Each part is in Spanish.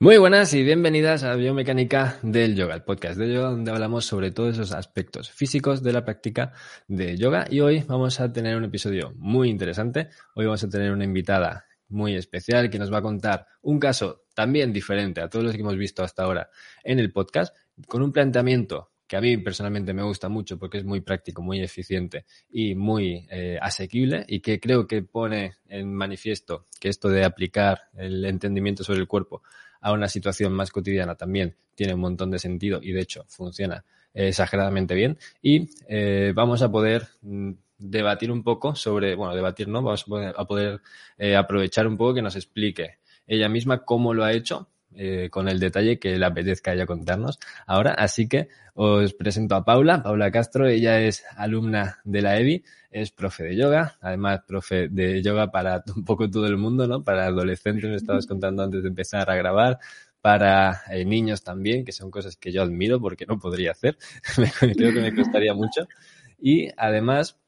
Muy buenas y bienvenidas a Biomecánica del Yoga, el podcast de yoga donde hablamos sobre todos esos aspectos físicos de la práctica de yoga y hoy vamos a tener un episodio muy interesante. Hoy vamos a tener una invitada muy especial que nos va a contar un caso también diferente a todos los que hemos visto hasta ahora en el podcast con un planteamiento que a mí personalmente me gusta mucho porque es muy práctico, muy eficiente y muy eh, asequible y que creo que pone en manifiesto que esto de aplicar el entendimiento sobre el cuerpo a una situación más cotidiana también tiene un montón de sentido y de hecho funciona eh, exageradamente bien. Y eh, vamos a poder mm, debatir un poco sobre, bueno, debatir no, vamos a poder, aprovechar un poco que nos explique ella misma cómo lo ha hecho eh, con el detalle que le apetezca ella contarnos ahora. Así que os presento a Paula, Paula Castro, ella es alumna de la EBI, es profe de yoga, además profe de yoga para un poco todo el mundo, ¿no? Para adolescentes, me estabas contando antes de empezar a grabar, para eh, niños también, que son cosas que yo admiro porque no podría hacer, creo que me costaría mucho. Y además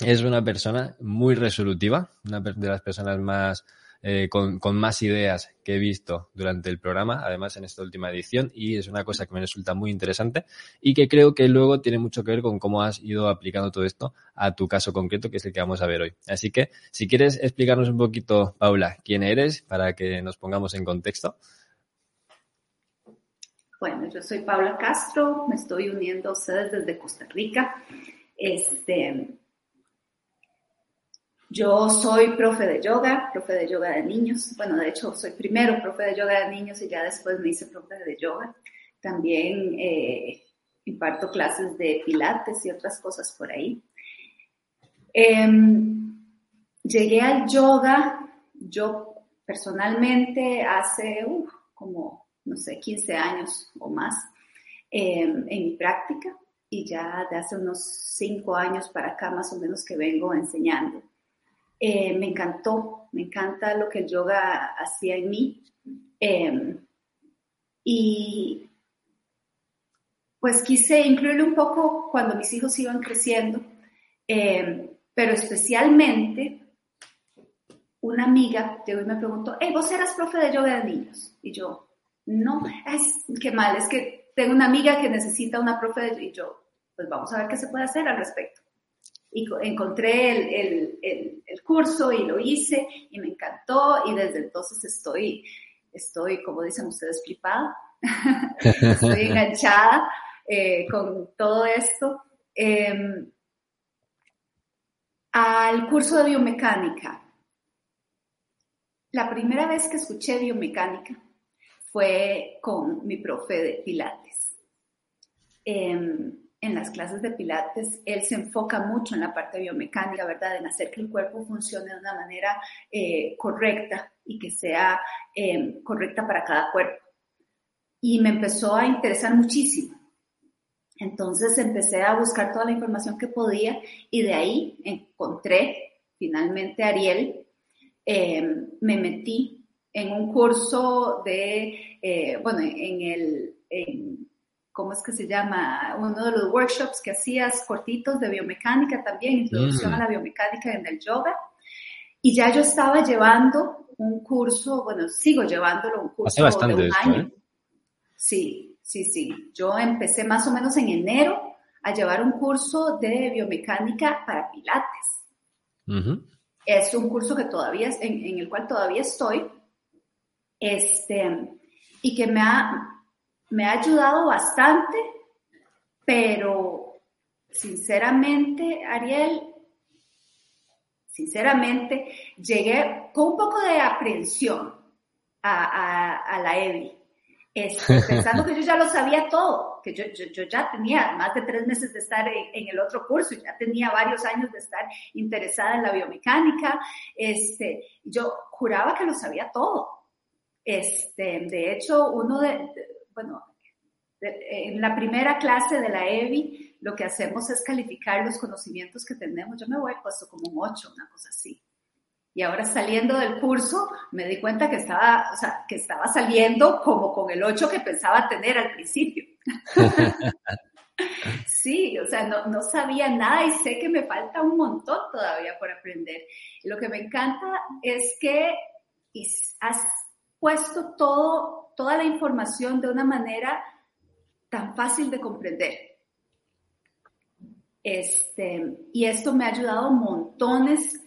es una persona muy resolutiva, una de las personas más eh, con, con, más ideas que he visto durante el programa, además en esta última edición, y es una cosa que me resulta muy interesante y que creo que luego tiene mucho que ver con cómo has ido aplicando todo esto a tu caso concreto, que es el que vamos a ver hoy. Así que, si quieres explicarnos un poquito, Paula, quién eres, para que nos pongamos en contexto. Bueno, yo soy Paula Castro, me estoy uniendo a ustedes desde Costa Rica. Este, yo soy profe de yoga, profe de yoga de niños. Bueno, de hecho, soy primero profe de yoga de niños y ya después me hice profe de yoga. También eh, imparto clases de pilates y otras cosas por ahí. Em, llegué al yoga, yo personalmente, hace como, no sé, 15 años o más em, en mi práctica y ya de hace unos 5 años para acá más o menos que vengo enseñando. Eh, me encantó, me encanta lo que el yoga hacía en mí. Em, y pues quise incluirlo un poco cuando mis hijos iban creciendo, em, pero especialmente una amiga llegó y me preguntó, hey, vos eras profe de yoga de niños. Y yo, no, es qué mal, es que tengo una amiga que necesita una profe de y yo, pues vamos a ver qué se puede hacer al respecto y encontré el, el, el, curso y lo hice y me encantó y desde entonces estoy, estoy como dicen ustedes, flipada, estoy enganchada eh, con todo esto. Em, al curso de biomecánica. La primera vez que escuché biomecánica fue con mi profe de Pilates. Eh, en las clases de Pilates, él se enfoca mucho en la parte biomecánica, ¿verdad? En hacer que el cuerpo funcione de una manera eh, correcta y que sea eh, correcta para cada cuerpo. Y me empezó a interesar muchísimo. Entonces empecé a buscar toda la información que podía y de ahí encontré finalmente a Ariel. Eh, me metí en un curso de, bueno, en el... ¿cómo es que se llama? Uno de los workshops que hacías cortitos de biomecánica también, introducción a la biomecánica en el yoga. Y ya yo estaba llevando un curso, bueno, sigo llevándolo, un curso de un año. ¿eh? Sí, sí, sí. Yo empecé más o menos en enero a llevar un curso de biomecánica para pilates. Es un curso que todavía, en, en el cual todavía estoy, este, y que me ha, me ha ayudado bastante, pero sinceramente, Ariel, sinceramente, llegué con un poco de aprensión a, la EBI, este, pensando que yo ya lo sabía todo, que yo, ya tenía más de tres meses de estar en, el otro curso, ya tenía varios años de estar interesada en la biomecánica, este, yo juraba que lo sabía todo. Este, de hecho, uno de, bueno, en la primera clase de la EBI, lo que hacemos es calificar los conocimientos que tenemos. Yo me voy puesto como un 8, una cosa así. Y ahora saliendo del curso, me di cuenta que estaba, o sea, que estaba saliendo como con el 8 que pensaba tener al principio. sí, o sea, no, no, sabía nada y sé que me falta un montón todavía por aprender. Y lo que me encanta es que puesto todo, toda la información de una manera tan fácil de comprender. Este, y esto me ha ayudado montones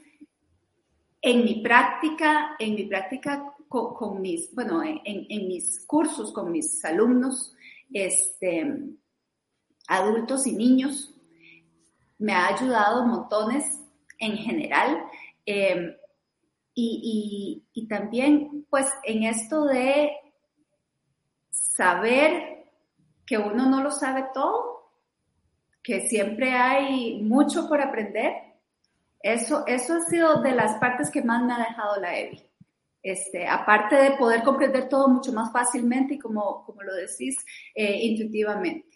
en mi práctica, en mi práctica con, mis, bueno, en, en, mis cursos con mis alumnos, este, adultos y niños. Me ha ayudado montones en general. Eh, y, y, y, también, pues, en esto de saber que uno no lo sabe todo, que siempre hay mucho por aprender. Eso, eso ha sido de las partes que más me ha dejado la EBI. Este, aparte de poder comprender todo mucho más fácilmente y como, como lo decís, eh, intuitivamente.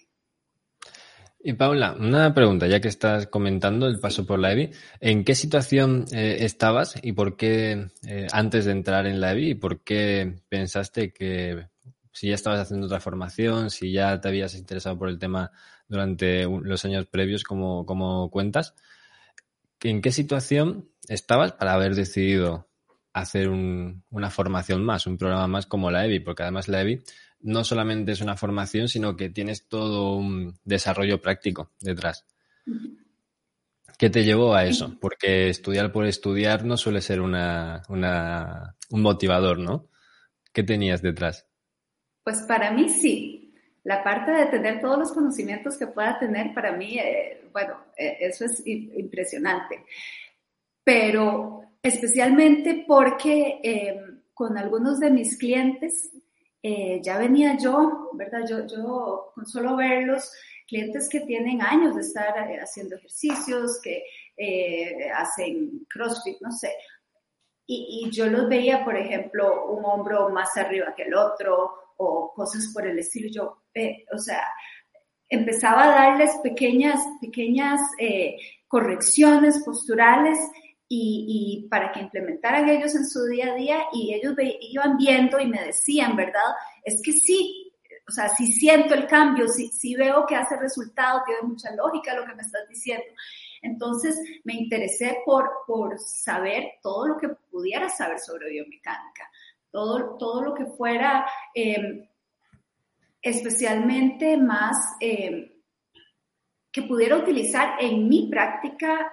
Y Paula, una pregunta, ya que estás comentando el paso por la EBI, ¿en qué situación eh, estabas y por qué, eh, antes de entrar en la EBI, y por qué pensaste que si ya estabas haciendo otra formación, si ya te habías interesado por el tema durante los años previos, como, como cuentas, ¿en qué situación estabas para haber decidido hacer un, una formación más, un programa más como la EBI? Porque además la EBI no solamente es una formación, sino que tienes todo un desarrollo práctico detrás. ¿Qué te llevó a eso? Porque estudiar por estudiar no suele ser una, una, un motivador, ¿no? ¿Qué tenías detrás? Pues para mí sí. La parte de tener todos los conocimientos que pueda tener, para mí, eh, bueno, eh, eso es impresionante. Pero especialmente porque eh, con algunos de mis clientes eh, ya venía yo, ¿verdad? Yo, yo con solo verlos, clientes que tienen años de estar eh, haciendo ejercicios, que eh, hacen CrossFit, no sé. Y, y, yo los veía, por ejemplo, un hombro más arriba que el otro o cosas por el estilo. Yo, o sea, empezaba a darles pequeñas, pequeñas correcciones posturales y, para que implementaran ellos en su día a día y ellos iban viendo y me decían, ¿verdad? Es que sí, o sea, sí siento el cambio, sí, sí veo que hace resultado, tiene mucha lógica lo que me estás diciendo. Entonces me interesé por, por saber todo lo que pudiera saber sobre biomecánica, todo, todo lo que fuera em, especialmente más em, que pudiera utilizar en mi práctica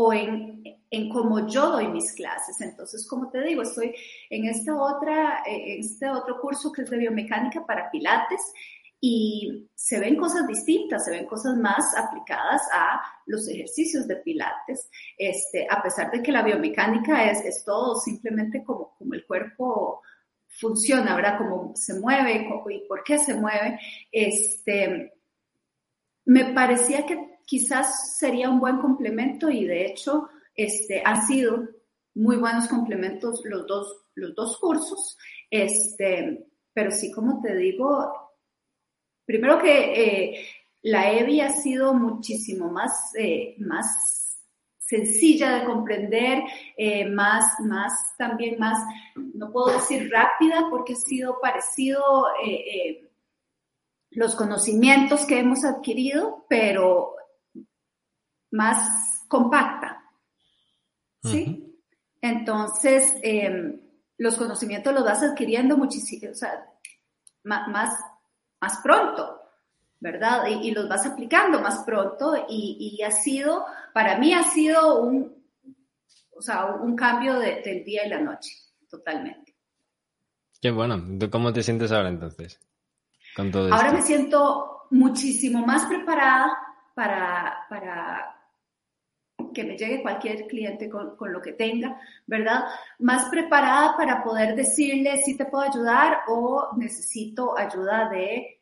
o en, en cómo yo doy mis clases. Entonces, como te digo, estoy en esta otra, en este otro curso que es de biomecánica para pilates y se ven cosas distintas, se ven cosas más aplicadas a los ejercicios de pilates, este, a pesar de que la biomecánica es, es todo simplemente como, como el cuerpo funciona, ¿verdad? Cómo se mueve y por qué se mueve. Este, me parecía que quizás sería un buen complemento y de hecho este, han sido muy buenos complementos los dos, los dos cursos. Este, pero sí, como te digo, primero que eh, la EBI ha sido muchísimo más, eh, más sencilla de comprender, eh, más, más, también más, no puedo decir rápida porque ha sido parecido los conocimientos que hemos adquirido, pero más compacta. ¿Sí? Entonces, em, los conocimientos los vas adquiriendo muchísimo, o sea, más, más, pronto, ¿verdad? Y, los vas aplicando más pronto y, ha sido, para mí ha sido un, o sea, un cambio del día y la noche, totalmente. Qué bueno. ¿Cómo te sientes ahora entonces? Con todo ahora me siento muchísimo más preparada para, para que me llegue cualquier cliente con, con, lo que tenga, ¿verdad? Más preparada para poder decirle si te puedo ayudar o necesito ayuda de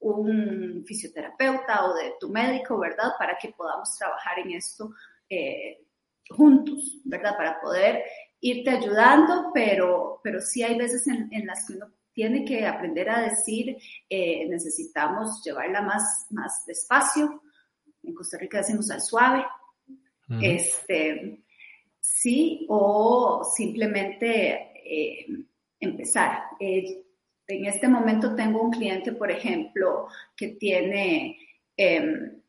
un fisioterapeuta o de tu médico, ¿verdad? Para que podamos trabajar en esto eh, juntos, ¿verdad? Para poder irte ayudando, pero, pero sí hay veces en, en las que uno tiene que aprender a decir, eh, necesitamos llevarla más, más despacio. En Costa Rica decimos al suave, este, sí, o simplemente eh, empezar. Eh, en este momento tengo un cliente, por ejemplo, que tiene em,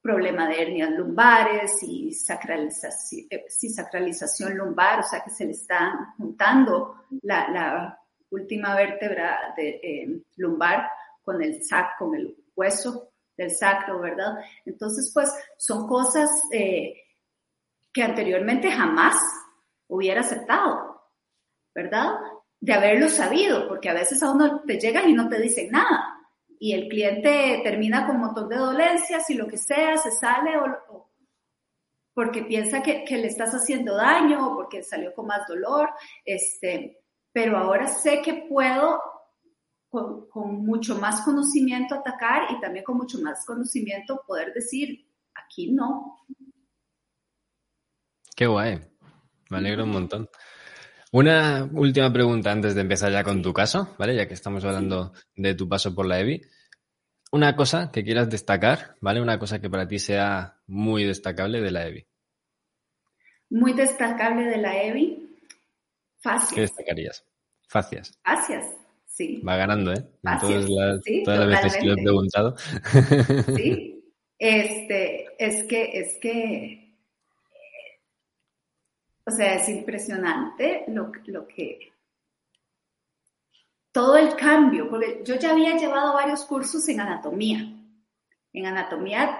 problema de hernias lumbares y sacralización, eh, sacralización lumbar, o sea que se le está juntando la, última vértebra de, lumbar con el sac, con el hueso del sacro, ¿verdad? Entonces, pues son cosas eh, que anteriormente jamás hubiera aceptado, ¿verdad? De haberlo sabido, porque a veces a uno te llegan y no te dicen nada y el cliente termina con un montón de dolencias y lo que sea, se sale o, porque piensa que, le estás haciendo daño o porque salió con más dolor, este, pero ahora sé que puedo con, con, mucho más conocimiento atacar y también con mucho más conocimiento poder decir, aquí no. Qué guay, me alegro un montón. Una última pregunta antes de empezar ya con tu caso, ¿vale? Ya que estamos hablando de tu paso por la EBI. Una cosa que quieras destacar, ¿vale? Una cosa que para ti sea muy destacable de la EBI. Muy destacable de la EBI. Facias. ¿Qué destacarías? Facias. Facias, sí. Va ganando, ¿eh? todas las, todas las veces que lo he preguntado. Sí. Este, es que, es que o sea, es impresionante lo, lo que... Todo el cambio, porque yo ya había llevado varios cursos en anatomía. En anatomía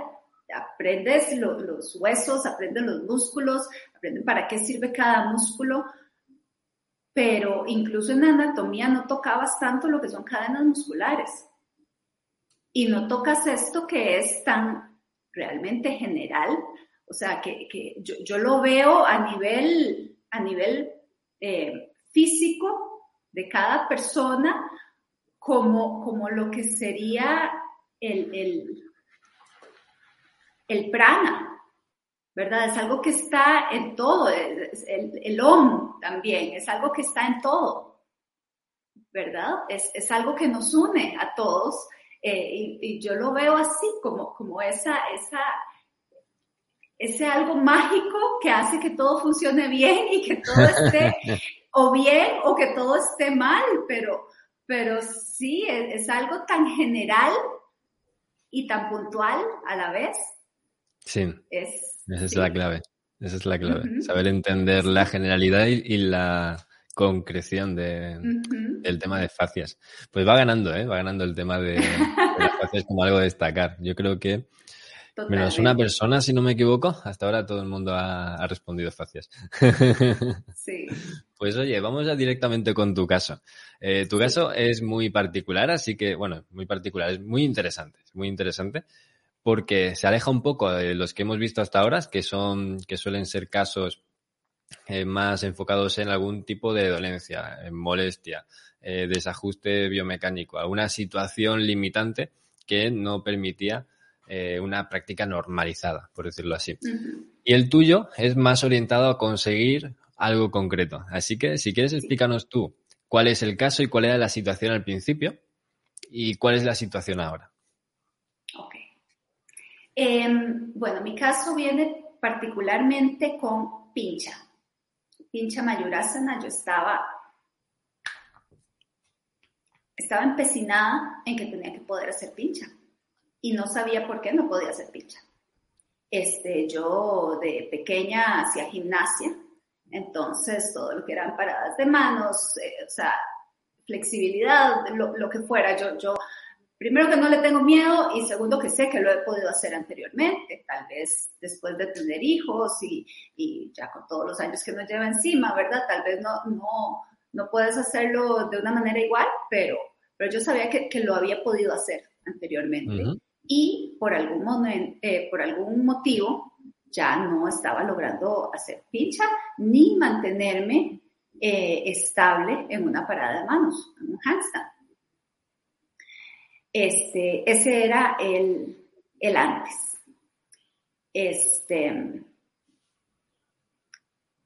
aprendes los huesos, aprendes los músculos, aprendes para qué sirve cada músculo, pero incluso en anatomía no tocabas tanto lo que son cadenas musculares. Y no tocas esto que es tan realmente general, o sea, que, yo, lo veo a nivel, a nivel eh, físico de cada persona como, como lo que sería el, el, prana, ¿verdad? Es algo que está en todo, el, el om también, es algo que está en todo, ¿verdad? Es, algo que nos une a todos eh, y, y, yo lo veo así, como, como esa, esa, ese algo mágico que hace que todo funcione bien y que todo esté o bien o que todo esté mal, pero, pero sí, es, algo tan general y tan puntual a la vez. Sí, esa es la clave, esa es la clave, saber entender la generalidad y, la concreción de, del tema de facias. Pues va ganando, ¿eh? va ganando el tema de, de las facias como algo a destacar. Yo creo que Menos una persona, si no me equivoco. Hasta ahora todo el mundo ha, respondido facias. Sí. Pues oye, vamos ya directamente con tu caso. Eh, tu caso es muy particular, así que, bueno, muy particular, es muy interesante, es muy interesante, porque se aleja un poco de los que hemos visto hasta ahora, que son, que suelen ser casos eh, más enfocados en algún tipo de dolencia, en molestia, eh, desajuste biomecánico, alguna situación limitante que no permitía eh, una práctica normalizada, por decirlo así. Y el tuyo es más orientado a conseguir algo concreto. Así que si quieres explícanos tú cuál es el caso y cuál era la situación al principio y cuál es la situación ahora. Em, bueno, mi caso viene particularmente con pincha. Pincha mayurasana, yo estaba estaba empecinada en que tenía que poder hacer pincha y no sabía por qué no podía hacer pincha. Este, yo de pequeña hacía gimnasia, entonces todo lo que eran paradas de manos, eh, o sea, flexibilidad, lo, lo, que fuera, yo, yo, primero que no le tengo miedo y segundo que sé que lo he podido hacer anteriormente, tal vez después de tener hijos y, y ya con todos los años que nos lleva encima, ¿verdad? Tal vez no, no, no puedes hacerlo de una manera igual, pero, pero yo sabía que, que lo había podido hacer anteriormente y por algún, momento, eh, por algún motivo ya no estaba logrando hacer pincha ni mantenerme eh, estable en una parada de manos, en un handstand. Este, ese era el, el antes. Este,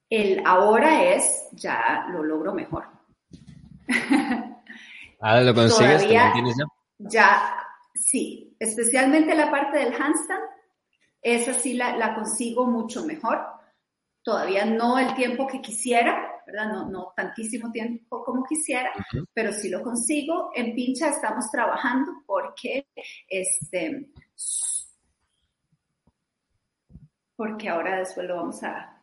el ahora es, ya lo logro mejor. Ahora lo consigues, ya? Ya, sí, especialmente la parte del handstand, esa sí la, consigo mucho mejor. Todavía no el tiempo que quisiera, ¿verdad? No, no tantísimo tiempo como quisiera, pero sí lo consigo. En pincha estamos trabajando porque este, porque ahora después lo vamos a,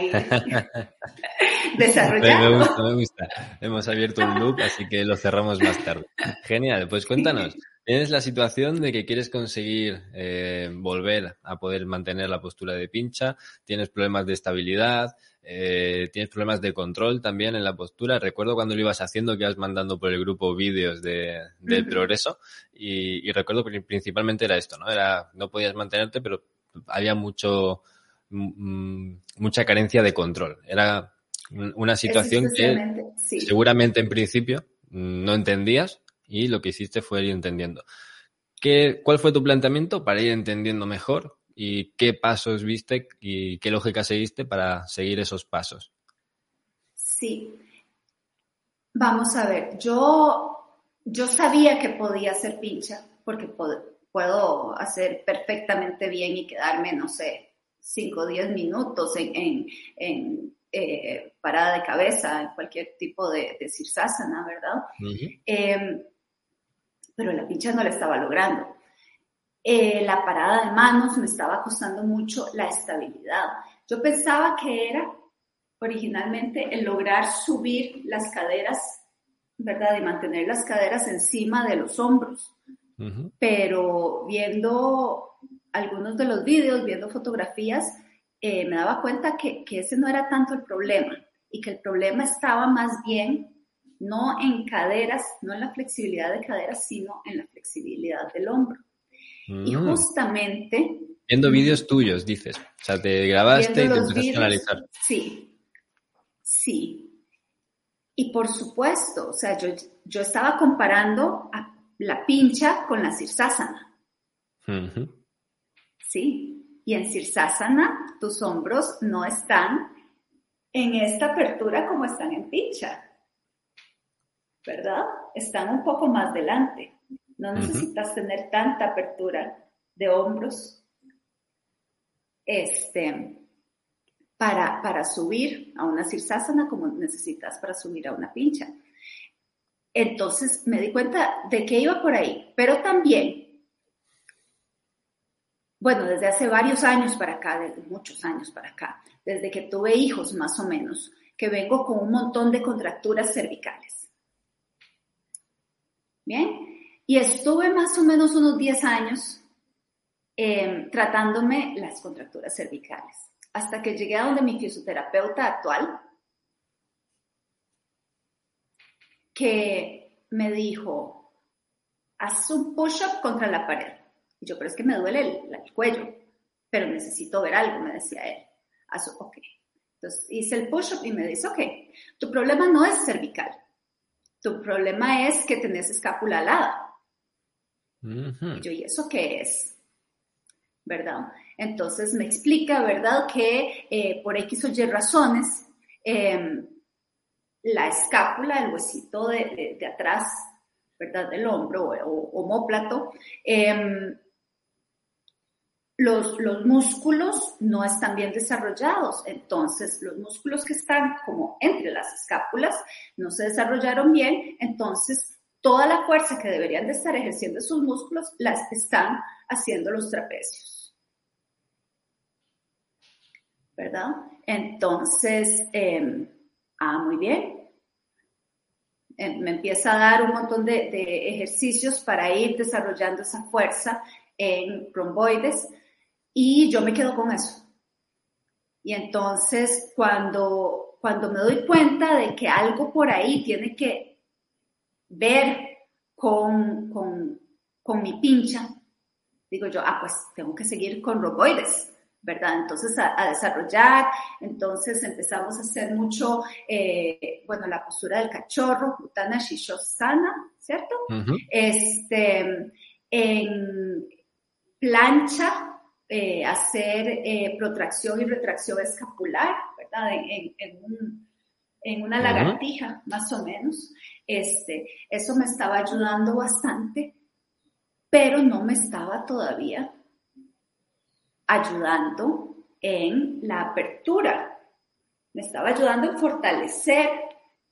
ir desarrollando. Me gusta, me gusta. Hemos abierto un loop, así que lo cerramos más tarde. Genial, pues cuéntanos. Tienes la situación de que quieres conseguir eh, volver a poder mantener la postura de pincha, tienes problemas de estabilidad, eh, tienes problemas de control también en la postura. Recuerdo cuando lo ibas haciendo que ibas mandando por el grupo vídeos de, del progreso y, recuerdo que principalmente era esto, ¿no? Era, no podías mantenerte, pero había mucho, mucha carencia de control. Era una situación que seguramente en principio no entendías y lo que hiciste fue ir entendiendo. ¿Qué, ¿Cuál fue tu planteamiento para ir entendiendo mejor y qué pasos viste y qué lógica seguiste para seguir esos pasos? Sí. Vamos a ver, yo, yo sabía que podía hacer pincha porque puedo, hacer perfectamente bien y quedarme, no sé, 5 o 10 minutos en, en, eh, parada de cabeza, en cualquier tipo de, de sirsasana, ¿verdad? Pero la pincha no la estaba logrando. Eh, la parada de manos me estaba costando mucho la estabilidad. Yo pensaba que era originalmente el lograr subir las caderas, ¿verdad? Y mantener las caderas encima de los hombros. Pero viendo algunos de los vídeos, viendo fotografías, eh, me daba cuenta que, que ese no era tanto el problema y que el problema estaba más bien no en caderas, no en la flexibilidad de caderas, sino en la flexibilidad del hombro. Y mm. justamente... Viendo vídeos tuyos, dices. O sea, te grabaste y te empezaste a analizar. Sí, sí. Y por supuesto, o sea, yo, yo estaba comparando a la pincha con la sirsasana. Sí. Y en sirsasana, tus hombros no están en esta apertura como están en pincha. ¿Verdad? Están un poco más delante. No necesitas tener tanta apertura de hombros este, para, para subir a una sirsasana como necesitas para subir a una pincha. Entonces me di cuenta de que iba por ahí, pero también, bueno, desde hace varios años para acá, desde muchos años para acá, desde que tuve hijos más o menos, que vengo con un montón de contracturas cervicales. Bien, y estuve más o menos unos 10 años em, tratándome las contracturas cervicales, hasta que llegué a donde mi fisioterapeuta actual, que me dijo, haz un push-up contra la pared. Y yo, pero es que me duele el, cuello, pero necesito ver algo, me decía él. Haz, ok. Entonces hice el push-up y me dice, ok, tu problema no es cervical, tu problema es que tenés escápula alada. Y yo, ¿y eso qué es? ¿Verdad? Entonces me explica, ¿verdad? Que eh, por X o Y razones, em, la escápula, el huesito de, atrás, ¿verdad? Del hombro o, homóplato, em, los, músculos no están bien desarrollados. Entonces, los músculos que están como entre las escápulas no se desarrollaron bien. Entonces, toda la fuerza que deberían de estar ejerciendo esos músculos las están haciendo los trapecios. ¿Verdad? Entonces, em, ah, muy bien. Em, me empieza a dar un montón de, de ejercicios para ir desarrollando esa fuerza en romboides y yo me quedo con eso. Y entonces cuando, cuando me doy cuenta de que algo por ahí tiene que ver con, con, mi pincha, digo yo, ah, pues tengo que seguir con roboides, ¿verdad? Entonces a, desarrollar, entonces empezamos a hacer mucho, eh, bueno, la postura del cachorro, Utana Shishosana, ¿cierto? Este, en plancha, eh, hacer eh, protracción y retracción escapular, ¿verdad? En, una lagartija, más o menos. Este, eso me estaba ayudando bastante, pero no me estaba todavía ayudando en la apertura. Me estaba ayudando en fortalecer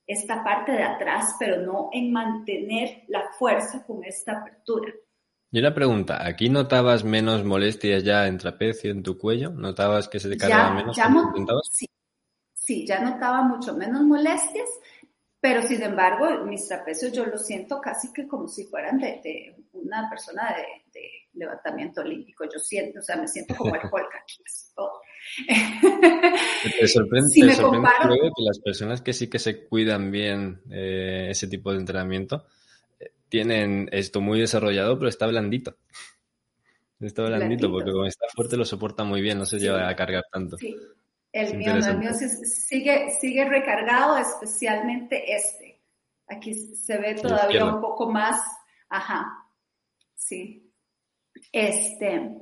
esta parte de atrás, pero no en mantener la fuerza con esta apertura. Y una pregunta, ¿aquí notabas menos molestias ya en trapecio, en tu cuello? ¿Notabas que se te cargaba menos? Ya sí, sí, ya notaba mucho menos molestias, pero sin embargo, mis trapecios yo los siento casi que como si fueran de, una persona de, levantamiento olímpico. Yo siento, o sea, me siento como el aquí. ¿Te sorprende, que las personas que sí que se cuidan bien eh, ese tipo de entrenamiento tienen esto muy desarrollado, pero está blandito. Está blandito, porque como está fuerte lo soporta muy bien, no se lleva a cargar tanto. Sí. El mío, el mío sigue, sigue recargado, especialmente este. Aquí se ve todavía un poco más, ajá, sí. Este,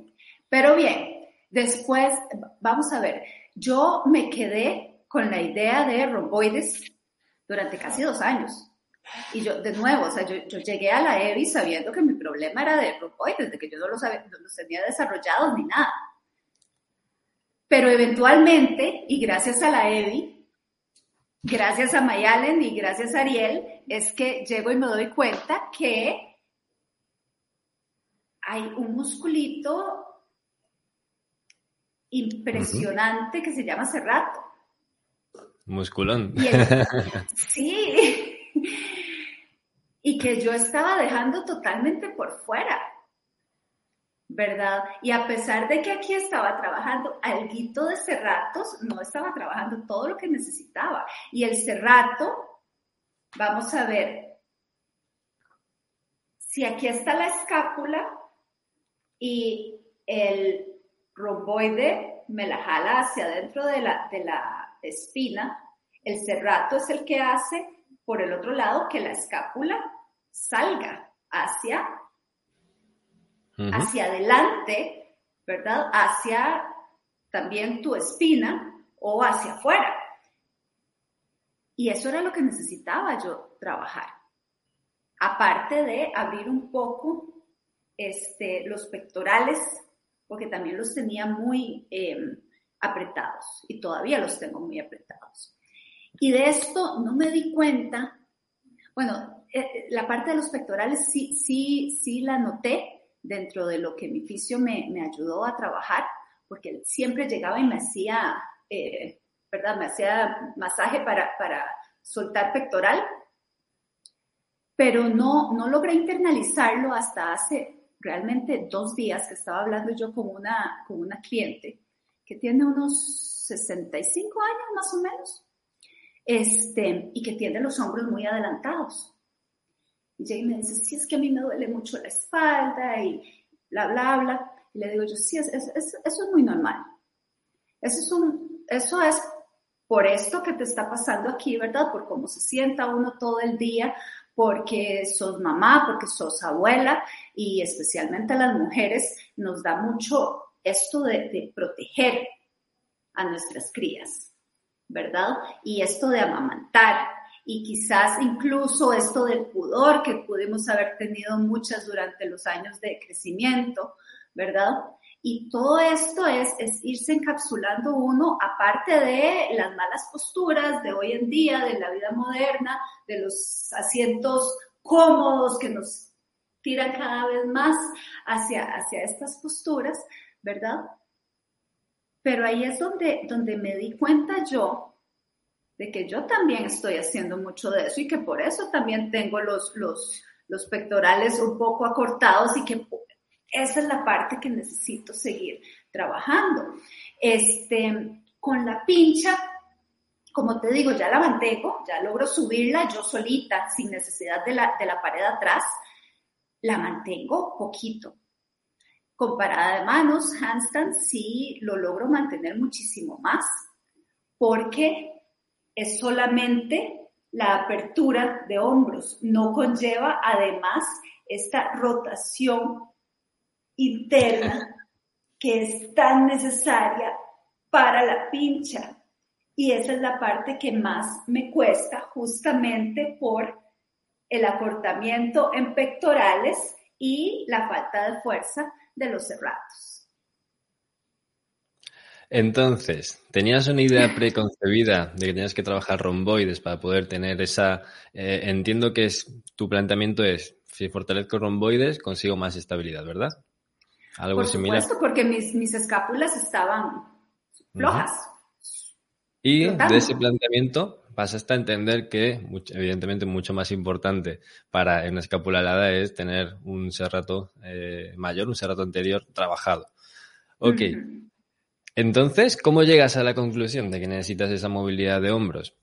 pero bien, después, vamos a ver, yo me quedé con la idea de romboides durante casi dos años. Y yo, de nuevo, o sea, yo, yo, llegué a la EVI sabiendo que mi problema era de romboides, de que yo no los, no los tenía desarrollados ni nada. Pero eventualmente, y gracias a la EVI, gracias a Mayalen y gracias a Ariel, es que llego y me doy cuenta que hay un musculito impresionante que se llama cerrato. Musculón. sí, y que yo estaba dejando totalmente por fuera, ¿verdad? Y a pesar de que aquí estaba trabajando alguito de cerratos, no estaba trabajando todo lo que necesitaba. Y el cerrato, vamos a ver, si aquí está la escápula y el romboide me la jala hacia adentro de la, de la espina, el cerrato es el que hace por el otro lado, que la escápula salga hacia, hacia adelante, ¿verdad? Hacia también tu espina o hacia afuera. Y eso era lo que necesitaba yo trabajar. Aparte de abrir un poco este, los pectorales, porque también los tenía muy em, apretados y todavía los tengo muy apretados. Y de esto no me di cuenta, bueno, eh, eh, la parte de los pectorales sí, sí, sí la noté dentro de lo que mi fisio me, me ayudó a trabajar, porque siempre llegaba y me hacía, eh, ¿verdad? Me hacía masaje para, para soltar pectoral, pero no, no logré internalizarlo hasta hace realmente dos días que estaba hablando yo con una, con una cliente que tiene unos 65 años más o menos este, y que tiene los hombros muy adelantados. Y Jay me dice, sí, es que a mí me duele mucho la espalda y bla, bla, bla. Y le digo yo, sí, es, es, eso es muy normal. Eso es, un, eso es por esto que te está pasando aquí, ¿verdad? Por cómo se sienta uno todo el día, porque sos mamá, porque sos abuela y especialmente a las mujeres nos da mucho esto de proteger a nuestras crías. ¿Verdad? Y esto de amamantar y quizás incluso esto del pudor que pudimos haber tenido muchas durante los años de crecimiento, ¿verdad? Y todo esto es, es irse encapsulando uno, aparte de las malas posturas de hoy en día, de la vida moderna, de los asientos cómodos que nos tiran cada vez más hacia, hacia estas posturas, ¿verdad? Pero ahí es donde, donde me di cuenta yo de que yo también estoy haciendo mucho de eso y que por eso también tengo los, los, los pectorales un poco acortados y que esa es la parte que necesito seguir trabajando. Este, con la pincha, como te digo, ya la mantengo, ya logro subirla yo solita, sin necesidad de la, de la pared atrás, la mantengo poquito. Comparada de manos, handstand sí lo logro mantener muchísimo más, porque es solamente la apertura de hombros, no conlleva además esta rotación interna que es tan necesaria para la pincha. Y esa es la parte que más me cuesta justamente por el acortamiento en pectorales y la falta de fuerza de los cerrados. Entonces, ¿tenías una idea preconcebida de que tenías que trabajar romboides para poder tener esa... Eh, entiendo que es, tu planteamiento es si fortalezco romboides, consigo más estabilidad, ¿verdad? Algo Por supuesto, porque mis, mis escápulas estaban flojas. Y de ese planteamiento vas hasta entender que, evidentemente, mucho más importante para una escápula alada es tener un serrato eh, mayor, un serrato anterior trabajado. Ok. Entonces, ¿cómo llegas a la conclusión de que necesitas esa movilidad de hombros?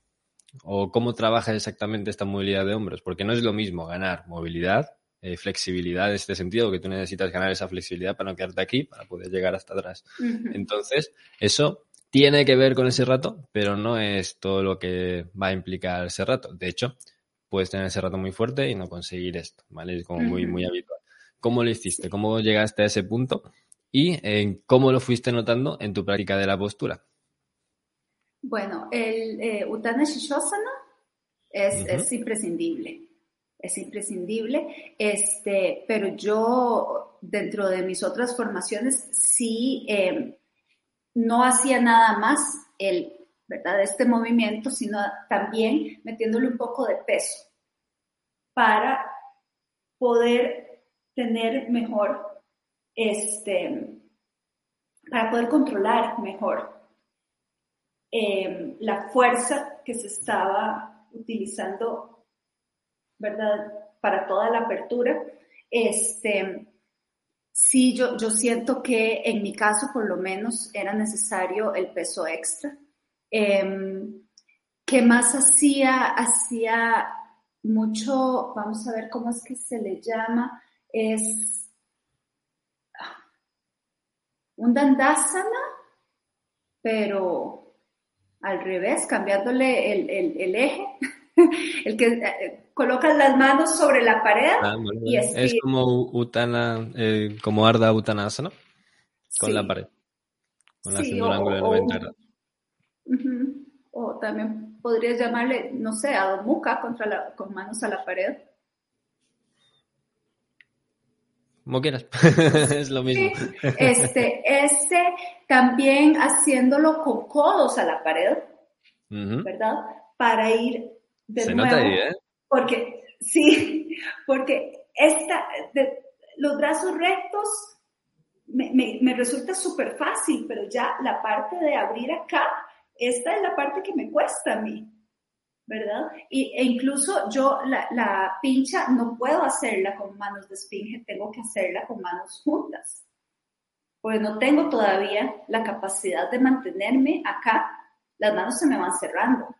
¿O cómo trabajas exactamente esta movilidad de hombros? Porque no es lo mismo ganar movilidad, eh, flexibilidad en este sentido, que tú necesitas ganar esa flexibilidad para no quedarte aquí, para poder llegar hasta atrás. Entonces, eso tiene que ver con ese rato, pero no es todo lo que va a implicar ese rato. De hecho, puedes tener ese rato muy fuerte y no conseguir esto, ¿vale? Es como muy, muy habitual. ¿Cómo lo hiciste? ¿Cómo llegaste a ese punto? ¿Y en cómo lo fuiste notando en tu práctica de la postura? Bueno, el eh, Utana Shishosana es, es, imprescindible. Es imprescindible. Este, pero yo, dentro de mis otras formaciones, sí eh, no hacía nada más el, ¿verdad? este movimiento, sino también metiéndole un poco de peso para poder tener mejor, este, para poder controlar mejor em, la fuerza que se estaba utilizando, ¿verdad? Para toda la apertura. Este, Sí, yo, yo siento que en mi caso por lo menos era necesario el peso extra. Em, ¿Qué más hacía? Hacía mucho, vamos a ver cómo es que se le llama, es ah, un dandasana, pero al revés, cambiándole el, el eje. el que eh, colocas las manos sobre la pared ah, y es, como Utana, eh, como Arda Uttanasana, con la pared, con haciendo un ángulo de 90 grados. O también podrías llamarle, no sé, a Muka contra la, con manos a la pared. Como quieras, es lo mismo. Este, este también haciéndolo con codos a la pared, ¿verdad? Para ir se nota ahí, ¿eh? Porque, sí, porque esta, los brazos rectos me, me, me resulta súper fácil, pero ya la parte de abrir acá, esta es la parte que me cuesta a mí, ¿verdad? Y, e incluso yo la, la pincha no puedo hacerla con manos de esfinge, tengo que hacerla con manos juntas, porque no tengo todavía la capacidad de mantenerme acá, las manos se me van cerrando.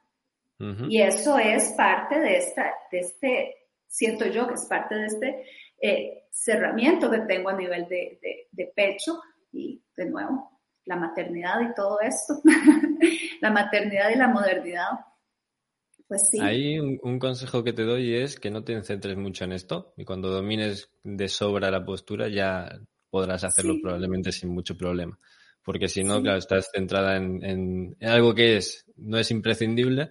Y eso es parte de, esta, de este, siento yo que es parte de este eh, cerramiento que tengo a nivel de, de, pecho y de nuevo, la maternidad y todo esto, la maternidad y la modernidad. Pues sí. Ahí un, consejo que te doy es que no te centres mucho en esto y cuando domines de sobra la postura ya podrás hacerlo probablemente sin mucho problema. Porque si no, claro, estás centrada en, en, algo que es, no es imprescindible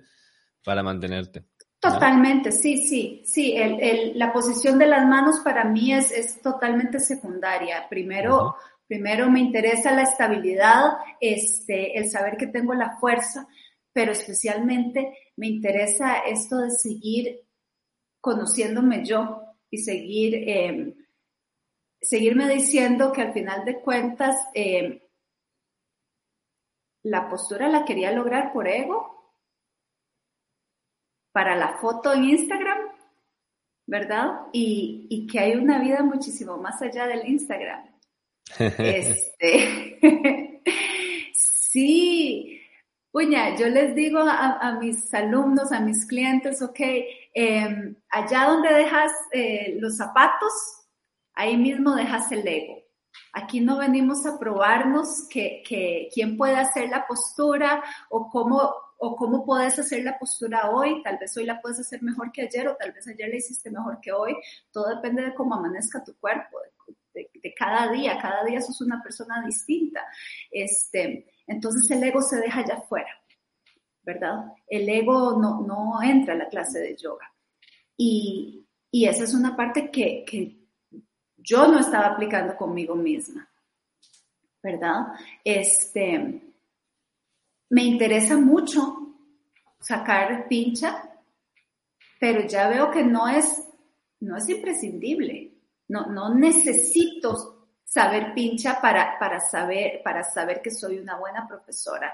para mantenerte. Totalmente, sí, sí, sí. El, la posición de las manos para mí es, es totalmente secundaria. Primero, primero me interesa la estabilidad, este, el saber que tengo la fuerza, pero especialmente me interesa esto de seguir conociéndome yo y seguir, em, seguirme diciendo que al final de cuentas em, la postura la quería lograr por ego para la foto en Instagram, ¿verdad? Y, que hay una vida muchísimo más allá del Instagram. este, sí, puña, yo les digo a, mis alumnos, a mis clientes, ok, em, allá donde dejas eh, los zapatos, ahí mismo dejas el ego. Aquí no venimos a probarnos que, que quién puede hacer la postura o cómo o cómo puedes hacer la postura hoy, tal vez hoy la puedes hacer mejor que ayer o tal vez ayer la hiciste mejor que hoy, todo depende de cómo amanezca tu cuerpo, de, cada día, cada día sos una persona distinta. Este, entonces el ego se deja allá afuera, ¿verdad? El ego no, no entra a la clase de yoga. Y, y esa es una parte que, que yo no estaba aplicando conmigo misma, ¿verdad? Este, me interesa mucho sacar pincha, pero ya veo que no es no es imprescindible. No, no necesito saber pincha para, para, saber, para saber que soy una buena profesora.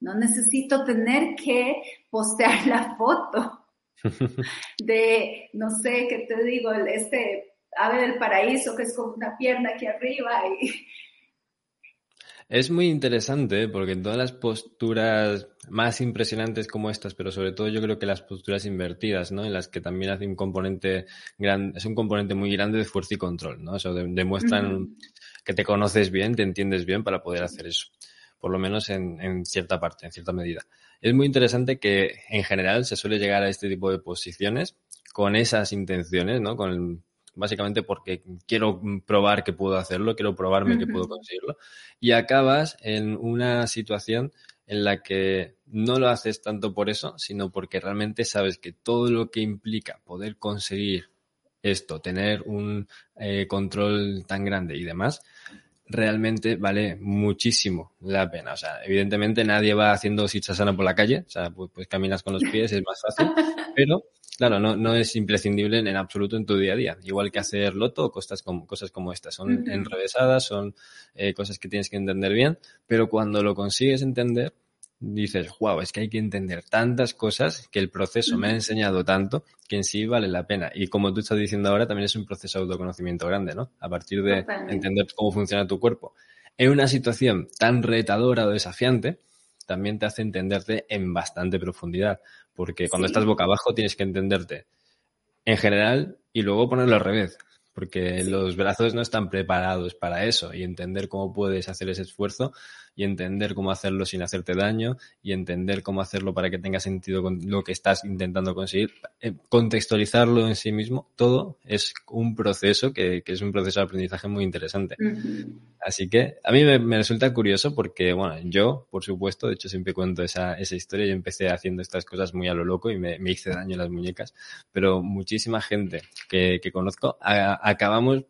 No necesito tener que postear la foto de, no sé, ¿qué te digo? Este ave del paraíso que es como una pierna aquí arriba y, es muy interesante porque en todas las posturas más impresionantes como estas, pero sobre todo yo creo que las posturas invertidas, ¿no? En las que también hace un componente grande, es un componente muy grande de fuerza y control, ¿no? Eso demuestran que te conoces bien, te entiendes bien para poder hacer eso. Por lo menos en, en cierta parte, en cierta medida. Es muy interesante que en general se suele llegar a este tipo de posiciones con esas intenciones, ¿no? Con el, básicamente porque quiero probar que puedo hacerlo, quiero probarme que puedo conseguirlo, y acabas en una situación en la que no lo haces tanto por eso, sino porque realmente sabes que todo lo que implica poder conseguir esto, tener un eh, control tan grande y demás, realmente vale muchísimo la pena. O sea, evidentemente nadie va haciendo sichasana por la calle, o sea, pues, pues caminas con los pies, es más fácil, pero Claro, no, no es imprescindible en, absoluto en tu día a día. Igual que hacer loto, cosas como, cosas como estas. Son enrevesadas, son eh, cosas que tienes que entender bien, pero cuando lo consigues entender, dices, wow, es que hay que entender tantas cosas que el proceso me ha enseñado tanto que en sí vale la pena. Y como tú estás diciendo ahora, también es un proceso de autoconocimiento grande, ¿no? A partir de entender cómo funciona tu cuerpo. En una situación tan retadora o desafiante, también te hace entenderte en bastante profundidad porque cuando estás boca abajo tienes que entenderte en general y luego ponerlo al revés, porque los brazos no están preparados para eso y entender cómo puedes hacer ese esfuerzo y entender cómo hacerlo sin hacerte daño y entender cómo hacerlo para que tenga sentido con lo que estás intentando conseguir. Eh, contextualizarlo en sí mismo, todo es un proceso que, que es un proceso de aprendizaje muy interesante. Así que a mí me, resulta curioso porque, bueno, yo, por supuesto, de hecho siempre cuento esa, esa historia, yo empecé haciendo estas cosas muy a lo loco y me, me hice daño en las muñecas, pero muchísima gente que, que conozco acabamos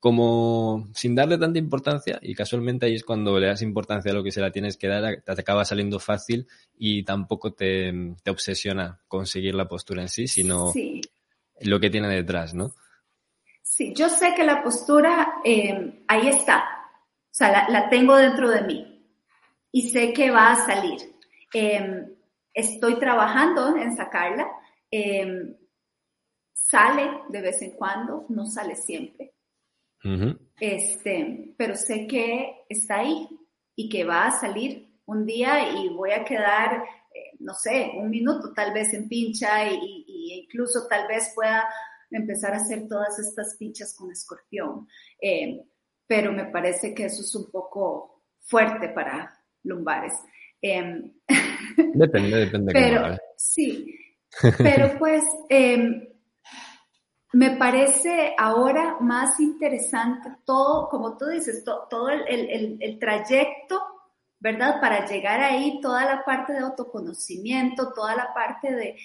como sin darle tanta importancia y casualmente ahí es cuando le das importancia a lo que se la tienes que dar, te acaba saliendo fácil y tampoco te, te obsesiona conseguir la postura en sí, sino lo que tiene detrás, ¿no? Sí, yo sé que la postura eh, ahí está, o sea, la, tengo dentro de mí y sé que va a salir. Em, estoy trabajando en sacarla, em, sale de vez en cuando, no sale siempre este, pero sé que está ahí y que va a salir un día y voy a quedar, eh, no sé, un minuto tal vez en pincha y, incluso tal vez pueda empezar a hacer todas estas pinchas con escorpión. Eh, pero me parece que eso es un poco fuerte para lumbares. Em, depende, depende. Pero, sí, pero pues em, me parece ahora más interesante todo, como tú dices, todo el, trayecto, ¿verdad? Para llegar ahí, toda la parte de autoconocimiento, toda la parte de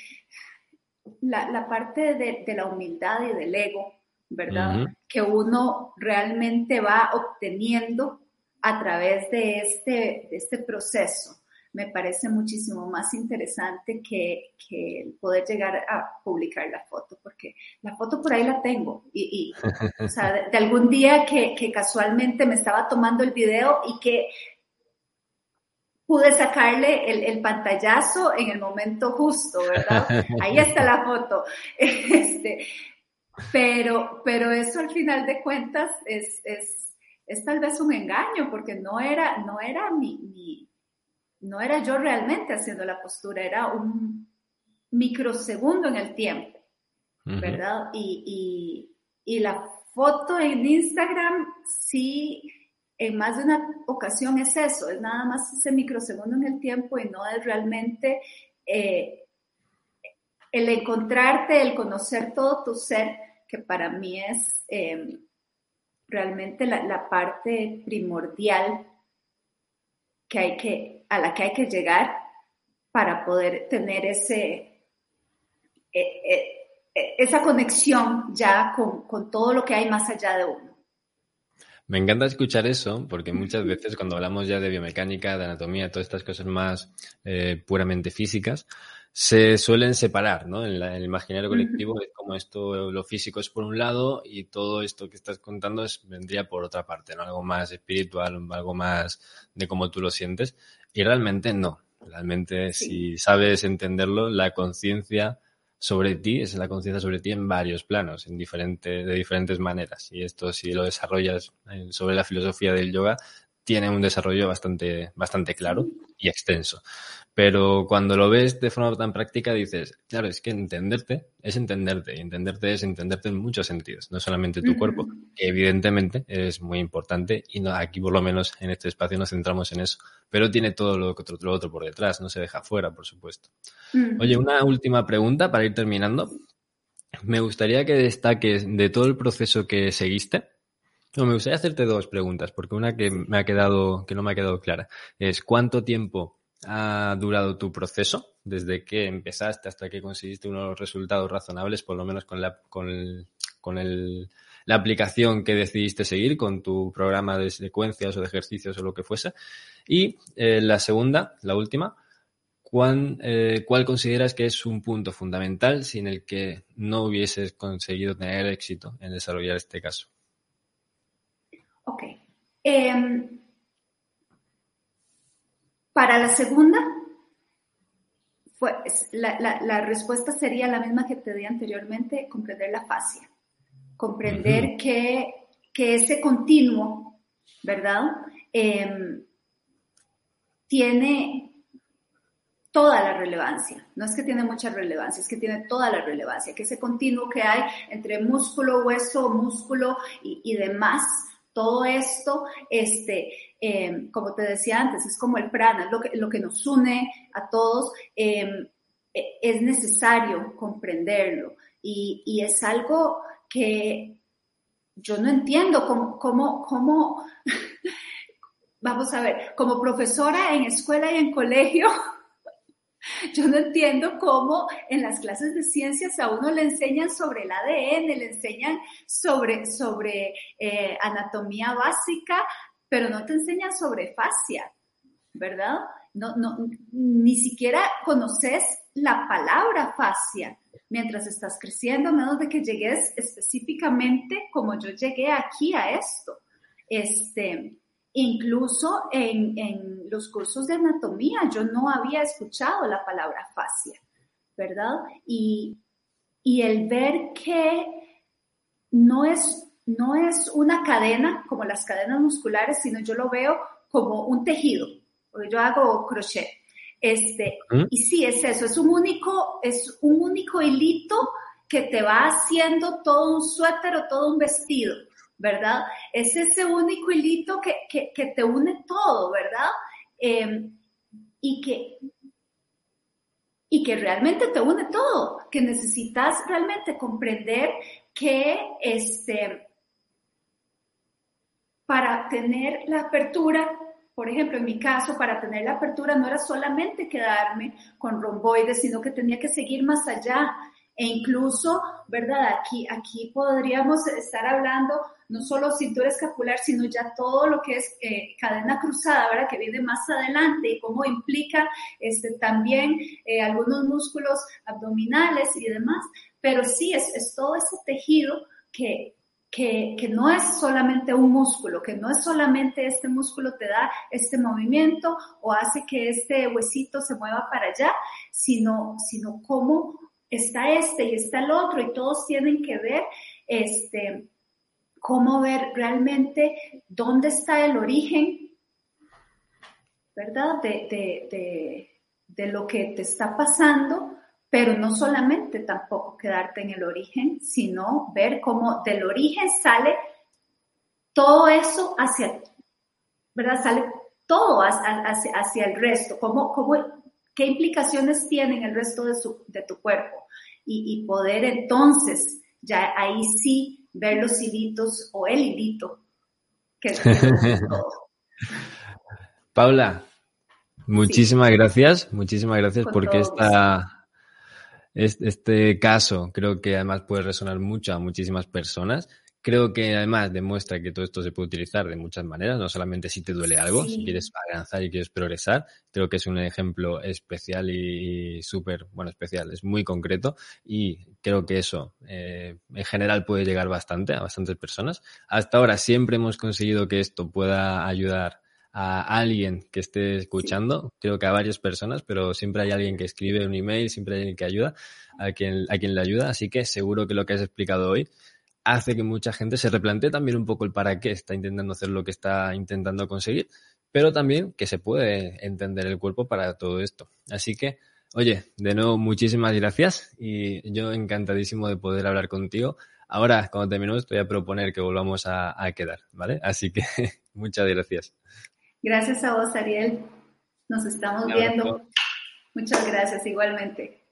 la, parte de, la humildad y del ego, ¿verdad? Que uno realmente va obteniendo a través de este, de este proceso me parece muchísimo más interesante que, que poder llegar a publicar la foto, porque la foto por ahí la tengo. Y, o sea, de, algún día que, que, casualmente me estaba tomando el video y que pude sacarle el, el, pantallazo en el momento justo, ¿verdad? Ahí está la foto. Este, pero, pero eso al final de cuentas es, es, es tal vez un engaño, porque no era, no era mi, mi no era yo realmente haciendo la postura, era un microsegundo en el tiempo, ¿verdad? Y, la foto en Instagram sí, en más de una ocasión es eso, es nada más ese microsegundo en el tiempo y no es realmente eh, el encontrarte, el conocer todo tu ser, que para mí es em, realmente la, la parte primordial que hay que a la que hay que llegar para poder tener ese, e, e, e, esa conexión ya con, todo lo que hay más allá de uno. Me encanta escuchar eso porque muchas veces cuando hablamos ya de biomecánica, de anatomía, todas estas cosas más eh, puramente físicas, se suelen separar, ¿no? En, el imaginario colectivo es como esto, lo físico es por un lado y todo esto que estás contando es, vendría por otra parte, ¿no? Algo más espiritual, algo más de cómo tú lo sientes. Y realmente no. Realmente, si sabes entenderlo, la conciencia sobre ti es la conciencia sobre ti en varios planos, en diferentes, de diferentes maneras. Y esto, si lo desarrollas sobre la filosofía del yoga, tiene un desarrollo bastante, bastante claro y extenso. Pero cuando lo ves de forma tan práctica dices, claro, es que entenderte es entenderte y entenderte es entenderte en muchos sentidos, no solamente tu cuerpo, que evidentemente es muy importante y no, aquí por lo menos en este espacio nos centramos en eso, pero tiene todo lo otro, lo otro por detrás, no se deja fuera, por supuesto. Oye, una última pregunta para ir terminando. Me gustaría que destaques de todo el proceso que seguiste, no, me gustaría hacerte dos preguntas, porque una que me ha quedado, que no me ha quedado clara, es ¿cuánto tiempo ha durado tu proceso desde que empezaste hasta que conseguiste unos resultados razonables, por lo menos con la, con, con el, la aplicación que decidiste seguir, con tu programa de secuencias o de ejercicios o lo que fuese? Y eh, la segunda, la última, ¿cuán, eh, ¿cuál consideras que es un punto fundamental sin el que no hubieses conseguido tener éxito en desarrollar este caso? Ok. Em, para la segunda, la, respuesta sería la misma que te di anteriormente, comprender la fascia. Comprender que, ese continuo, ¿verdad? Em, tiene toda la relevancia. No es que tiene mucha relevancia, es que tiene toda la relevancia. Que ese continuo que hay entre músculo, hueso, músculo y, y demás todo esto, este, em, como te decía antes, es como el prana, lo que, lo que nos une a todos. Em, e, es necesario comprenderlo y, es algo que yo no entiendo cómo, cómo, cómo, vamos a ver, como profesora en escuela y en colegio, Yo no entiendo cómo en las clases de ciencias a uno le enseñan sobre el ADN, le enseñan sobre, sobre eh, anatomía básica, pero no te enseñan sobre fascia, ¿verdad? No, no, ni siquiera conoces la palabra fascia mientras estás creciendo, a menos de que llegues específicamente como yo llegué aquí a esto. Este, Incluso en, los cursos de anatomía yo no había escuchado la palabra fascia, ¿verdad? Y, el ver que no es, no es una cadena como las cadenas musculares, sino yo lo veo como un tejido, porque yo hago crochet. Este, y sí, es eso, es un único, es un único hilito que te va haciendo todo un suéter o todo un vestido. ¿Verdad? Es ese único hilito que, te une todo, ¿verdad? Em, y, que, y que realmente te une todo, que necesitas realmente comprender que este, para tener la apertura, por ejemplo, en mi caso, para tener la apertura no era solamente quedarme con romboides, sino que tenía que seguir más allá. E incluso, ¿verdad? Aquí, aquí podríamos estar hablando no solo cintura escapular, sino ya todo lo que es eh, cadena cruzada, ¿verdad? Que viene más adelante y cómo implica este, también eh, algunos músculos abdominales y demás. Pero sí, es, es todo ese tejido que, que, que, no es solamente un músculo, que no es solamente este músculo te da este movimiento o hace que este huesito se mueva para allá, sino, sino cómo está este y está el otro y todos tienen que ver este, cómo ver realmente dónde está el origen, ¿verdad? De, lo que te está pasando, pero no solamente tampoco quedarte en el origen, sino ver cómo del origen sale todo eso hacia, ¿verdad? Sale todo hacia, hacia, el resto, cómo, cómo, qué implicaciones tiene en el resto de, de tu cuerpo y, y poder entonces ya ahí sí ver los hilitos o el hilito que es Paula, muchísimas gracias, muchísimas gracias porque esta, este caso creo que además puede resonar mucho a muchísimas personas Creo que además demuestra que todo esto se puede utilizar de muchas maneras, no solamente si te duele algo, si quieres avanzar y quieres progresar. Creo que es un ejemplo especial y, súper, bueno, especial, es muy concreto y creo que eso eh, en general puede llegar bastante a bastantes personas. Hasta ahora siempre hemos conseguido que esto pueda ayudar a alguien que esté escuchando, creo que a varias personas, pero siempre hay alguien que escribe un email, siempre hay alguien que ayuda, a quien, a quien le ayuda, así que seguro que lo que has explicado hoy hace que mucha gente se replantee también un poco el para qué está intentando hacer lo que está intentando conseguir, pero también que se puede entender el cuerpo para todo esto. Así que, oye, de nuevo, muchísimas gracias y yo encantadísimo de poder hablar contigo. Ahora, cuando terminemos, te voy a proponer que volvamos a, quedar, ¿vale? Así que muchas gracias. Gracias a vos, Ariel. Nos estamos viendo. Muchas gracias igualmente.